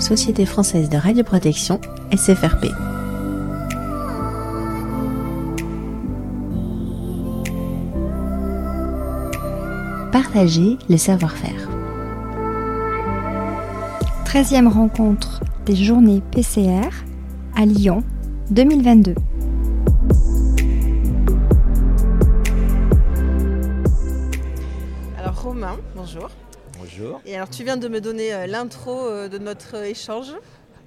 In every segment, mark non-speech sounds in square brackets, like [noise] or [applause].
Société française de radioprotection, SFRP. Partager le savoir-faire. 13e rencontre des journées PCR à Lyon 2022. Alors Romain, bonjour. Bonjour. Et alors tu viens de me donner euh, l'intro euh, de notre échange.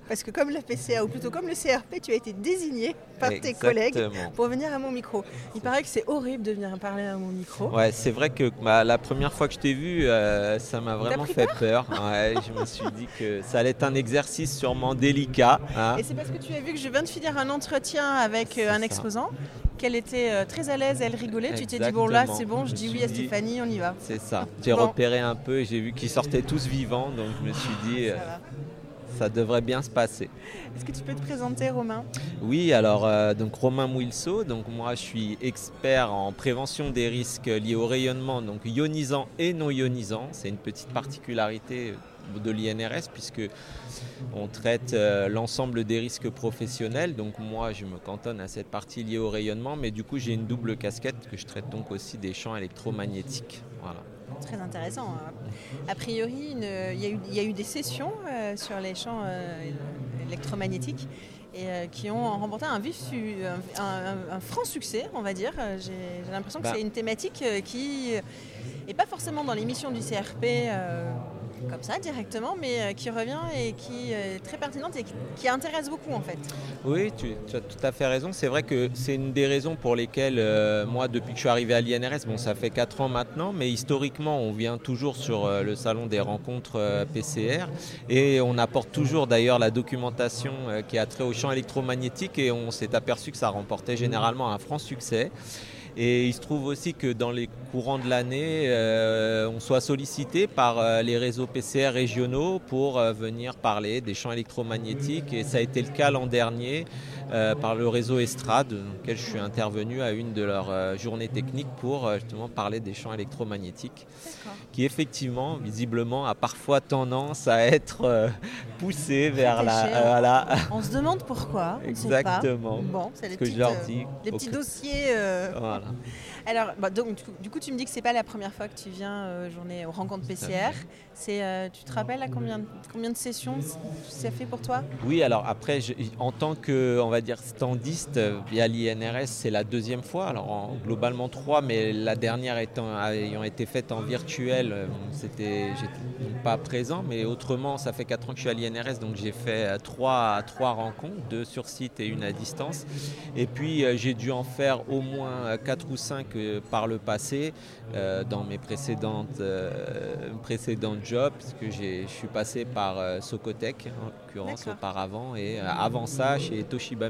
Parce que comme la PCA, ou plutôt comme le CRP, tu as été désigné par tes collègues pour venir à mon micro. Il paraît que c'est horrible de venir parler à mon micro. Ouais, c'est vrai que bah, la première fois que je t'ai vu, euh, ça m'a vraiment fait peur. Ouais, je me suis dit que ça allait être un exercice sûrement délicat. hein. Et c'est parce que tu as vu que je viens de finir un entretien avec euh, un exposant, qu'elle était euh, très à l'aise, elle rigolait. Tu t'es dit, bon là c'est bon, je Je dis oui à dit- Stéphanie, on y va. C'est ça. J'ai Bon. repéré un peu et j'ai vu qu'ils sortaient tous vivants, donc je me suis dit, euh, Ça ça devrait bien se passer. Est-ce que tu peux te présenter Romain? Oui, alors euh, donc Romain Mouilso, donc moi je suis expert en prévention des risques liés au rayonnement, donc ionisant et non ionisant. C'est une petite particularité de l'INRS puisque on traite euh, l'ensemble des risques professionnels. Donc moi je me cantonne à cette partie liée au rayonnement, mais du coup j'ai une double casquette que je traite donc aussi des champs électromagnétiques. Voilà. Très intéressant. hein. A priori, il y, a eu- il y a eu des sessions euh, sur les champs euh, électromagnétiques et euh, qui ont remporté un vif, un, un- un franc succès, on va dire. J'ai l'impression que Bah. c'est une thématique qui n'est pas forcément dans l'émission du CRP comme ça directement, mais euh, qui revient et qui est très pertinente et qui, intéresse beaucoup en fait. Oui, tu, as tout à fait raison. C'est vrai que c'est une des raisons pour lesquelles euh, moi, depuis que je suis arrivé à l'INRS, bon, ça fait 4 ans maintenant, mais historiquement, on vient toujours sur euh, le salon des rencontres euh, PCR et on apporte toujours d'ailleurs la documentation euh, qui a trait au champ électromagnétique et on s'est aperçu que ça remportait généralement un franc succès. Et il se trouve aussi que dans les courants de l'année, euh, on soit sollicité par euh, les réseaux PCR régionaux pour euh, venir parler des champs électromagnétiques. Et ça a été le cas l'an dernier euh, par le réseau Estrade, dans lequel je suis intervenu à une de leurs euh, journées techniques pour euh, justement parler des champs électromagnétiques, qui effectivement, visiblement, a parfois tendance à être poussé vers la... On se demande pourquoi. on ne sait pas. Exactement. Bon, c'est Ce les que je leur dis. les petits dossiers. Voilà. [laughs] Alors, bah, donc, du coup- tu me dis que c'est pas la première fois que tu viens journée aux rencontres PCR. C'est, tu te rappelles à combien, de- combien de sessions ça fait pour toi? Oui, alors après, je- en tant que, on va dire, standiste euh, via l'INRS, c'est la deuxième fois. Alors en- globalement trois, mais la dernière étant, ayant été faite en virtuel, euh, c'était, j'étais pas présent. Mais autrement, ça fait quatre ans que je suis à l'INRS, donc j'ai fait euh, trois, trois rencontres, deux sur site et une à distance. Et puis j'ai dû en faire au moins quatre ou cinq par le passé dans mes précédentes, précédentes jobs, puisque j'ai- je suis passé par Socotec en l'occurrence auparavant, et avant ça chez Toshiba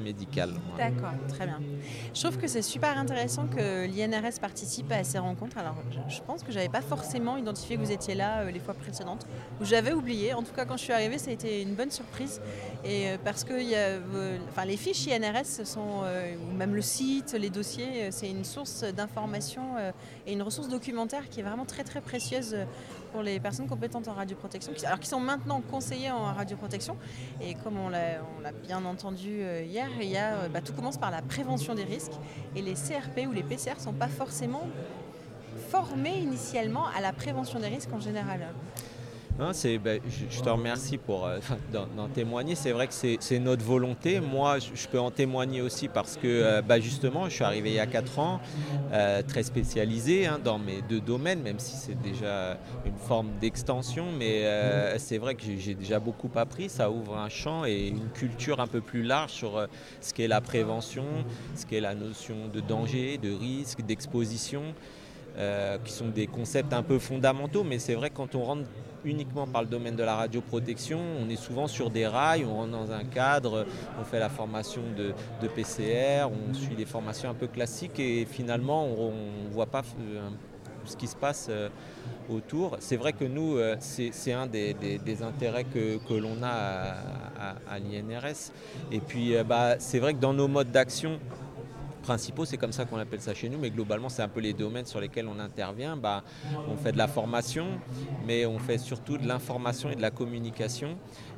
D'accord, très bien. Je trouve que c'est super intéressant que l'INRS participe à ces rencontres. Alors, je, pense que j'avais pas forcément identifié que vous étiez là euh, les fois précédentes, ou j'avais oublié. En tout cas, quand je suis arrivée, ça a été une bonne surprise. Et euh, parce que euh, enfin, les fiches INRS sont, ou même le site, les dossiers, c'est une source d'information et une ressource documentaire qui est vraiment très très précieuse pour les personnes compétentes en radioprotection, qui, alors qui sont maintenant conseillers en radioprotection. Et comme on l'a bien entendu euh, hier, il y a, euh, bah, tout commence par la prévention des risques. Et les CRP ou les PCR ne sont pas forcément formés initialement à la prévention des risques en général. C'est, ben, je, te remercie pour euh, [laughs] d'en, témoigner. C'est vrai que c'est, notre volonté. Moi, je, peux en témoigner aussi parce que euh, bah, justement, je suis arrivé il y a 4 ans, euh, très spécialisé hein, dans mes deux domaines, même si c'est déjà une forme d'extension. Mais c'est vrai que j'ai, déjà beaucoup appris. Ça ouvre un champ et une culture un peu plus large sur ce qu'est la prévention, ce qu'est la notion de danger, de risque, d'exposition. Euh, qui sont des concepts un peu fondamentaux, mais c'est vrai que quand on rentre uniquement par le domaine de la radioprotection, on est souvent sur des rails, on rentre dans un cadre, on fait la formation de, PCR, on suit des formations un peu classiques et finalement on ne voit pas euh, ce qui se passe euh, autour. C'est vrai que nous, c'est un des, intérêts que, que l'on a à, l'INRS. Et puis bah, c'est vrai que dans nos modes d'action, principaux, c'est comme ça qu'on appelle ça chez nous, mais globalement c'est un peu les domaines sur lesquels on intervient. Bah, on fait de la formation, mais on fait surtout de l'information et de la communication.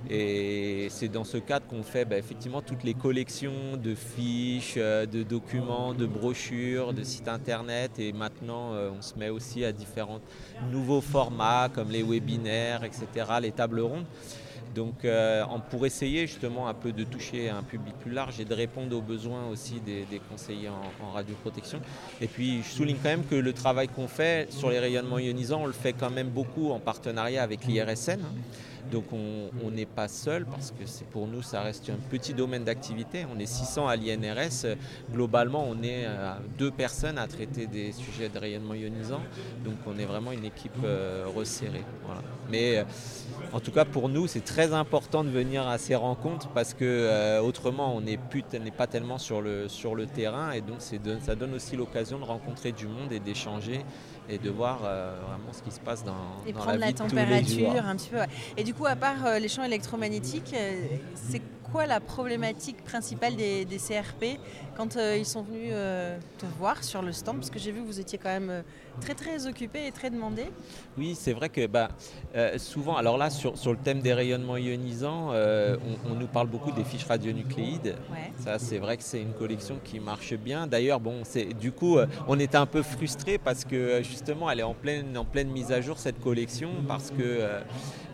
Et c'est dans ce cadre qu'on fait bah, effectivement toutes les collections de fiches, euh, de documents, de brochures, de sites internet. Et maintenant, euh, on se met aussi à différents nouveaux formats comme les webinaires, etc., les tables rondes. Donc euh, pour essayer justement un peu de toucher un public plus large et de répondre aux besoins aussi des, conseillers en, radioprotection. Et puis je souligne quand même que le travail qu'on fait sur les rayonnements ionisants, on le fait quand même beaucoup en partenariat avec l'IRSN. Donc on n'est pas seul parce que c'est pour nous ça reste un petit domaine d'activité. On est 600 à l'INRS. Globalement on est euh, deux personnes à traiter des sujets de rayonnement ionisant. Donc on est vraiment une équipe euh, resserrée. Mais euh, en tout cas pour nous c'est très important de venir à ces rencontres parce que autrement on n'est pas tellement sur le, sur le terrain et donc ça donne aussi l'occasion de rencontrer du monde et d'échanger et de voir vraiment ce qui se passe dans, et dans prendre la, vie température un petit peu. Et du coup, à part euh, les champs électromagnétiques, euh, c'est quoi la problématique principale des, CRP quand ils sont venus te voir sur le stand? Parce que j'ai vu que vous étiez quand même très très occupé et très demandé. Oui, c'est vrai que bah, souvent, alors là, sur, sur, le thème des rayonnements ionisants, on, nous parle beaucoup des fiches radionucléides. Ça, c'est vrai que c'est une collection qui marche bien. D'ailleurs, bon, du coup, on était un peu frustrés parce que justement, elle est en pleine, en pleine mise à jour, cette collection, parce que euh,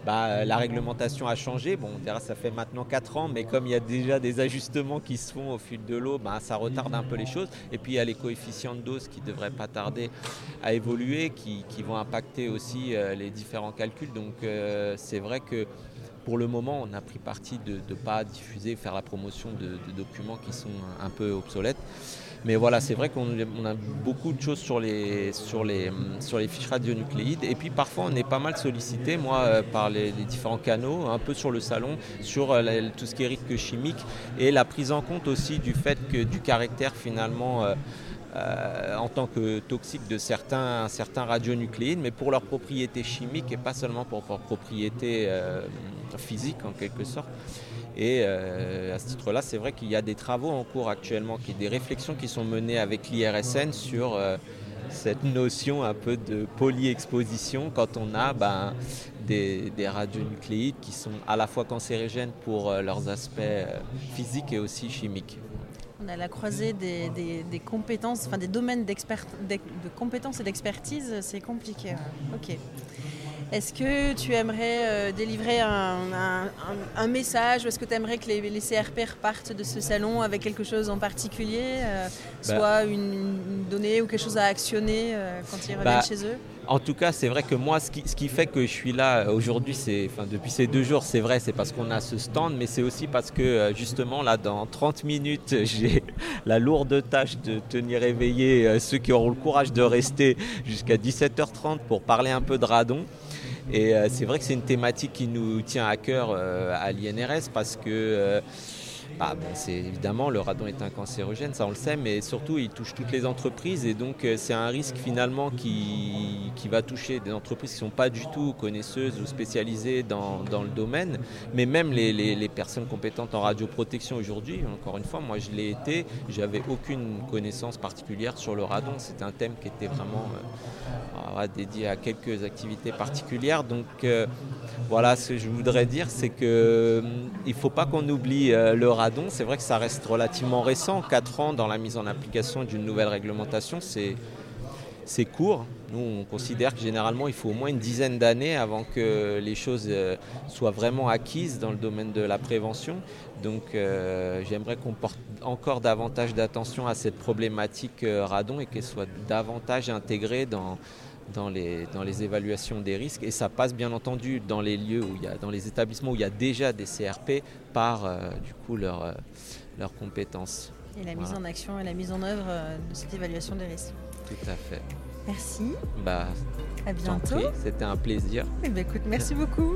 bah, la réglementation a changé. Bon, on dira ça fait maintenant 4 ans, mais comme il y a déjà des ajustements qui se font au fil de l'eau, bah, ça retarde un peu les choses. Et puis il y a les coefficients de dose qui ne devraient pas tarder à évoluer, qui, vont impacter aussi euh, les différents calculs. Donc euh, c'est vrai que pour le moment, on a pris parti de ne pas diffuser, faire la promotion de, documents qui sont un peu obsolètes. Mais voilà, c'est vrai qu'on a beaucoup de choses sur les, sur, les, sur les fiches radionucléides. Et puis parfois, on est pas mal sollicité, moi, euh, par les, différents canaux, un peu sur le salon, sur euh, tout ce qui est risque chimique et la prise en compte aussi du fait que du caractère finalement. Euh, en tant que toxique de certains, certains radionucléides, mais pour leurs propriétés chimiques et pas seulement pour leurs propriétés physiques en quelque sorte. Et euh, à ce titre-là, c'est vrai qu'il y a des travaux en cours actuellement, des réflexions qui sont menées avec l'IRSN sur euh, cette notion un peu de polyexposition quand on a ben, des, radionucléides qui sont à la fois cancérigènes pour euh, leurs aspects physiques et aussi chimiques. A la croisée des, compétences, enfin des domaines de compétences et d'expertise, c'est compliqué. Ok. Est-ce que tu aimerais euh, délivrer un, message ou est-ce que tu aimerais que les, CRP repartent de ce salon avec quelque chose en particulier, euh, bah. soit une, donnée ou quelque chose à actionner euh, quand ils reviennent bah, chez eux? En tout cas, c'est vrai que moi, ce qui, fait que je suis là aujourd'hui, c'est, depuis ces deux jours, c'est vrai, c'est parce qu'on a ce stand, mais c'est aussi parce que justement, là, dans 30 minutes, [laughs] j'ai la lourde tâche de tenir éveillé ceux qui auront le courage de rester jusqu'à 17h30 pour parler un peu de radon. Et euh, c'est vrai que c'est une thématique qui nous tient à cœur euh, à l'INRS parce que euh, bah, c'est évidemment le radon est un cancérogène, ça on le sait, mais surtout il touche toutes les entreprises et donc c'est un risque finalement qui, va toucher des entreprises qui ne sont pas du tout connaisseuses ou spécialisées dans, le domaine, mais même les, les, personnes compétentes en radioprotection aujourd'hui, encore une fois, moi je l'ai été, j'avais aucune connaissance particulière sur le radon, c'était un thème qui était vraiment dédié à quelques activités particulières. Donc euh, voilà, ce que je voudrais dire, c'est qu'il euh, ne faut pas qu'on oublie euh, le radon. C'est vrai que ça reste relativement récent, 4 ans dans la mise en application d'une nouvelle réglementation, c'est c'est court. Nous, on considère que généralement, il faut au moins une dizaine d'années avant que les choses soient vraiment acquises dans le domaine de la prévention. Donc, j'aimerais qu'on porte encore davantage d'attention à cette problématique radon et qu'elle soit davantage intégrée dans, dans les, dans les évaluations des risques et ça passe bien entendu dans les lieux où il y a, dans les établissements où il y a déjà des CRP par euh, du coup leurs euh, leurs compétences. Et la mise en action et la mise en œuvre euh, de cette évaluation des risques. Tout à fait. Merci. Bah, à bientôt. C'était un plaisir. Eh ben, écoute, merci beaucoup.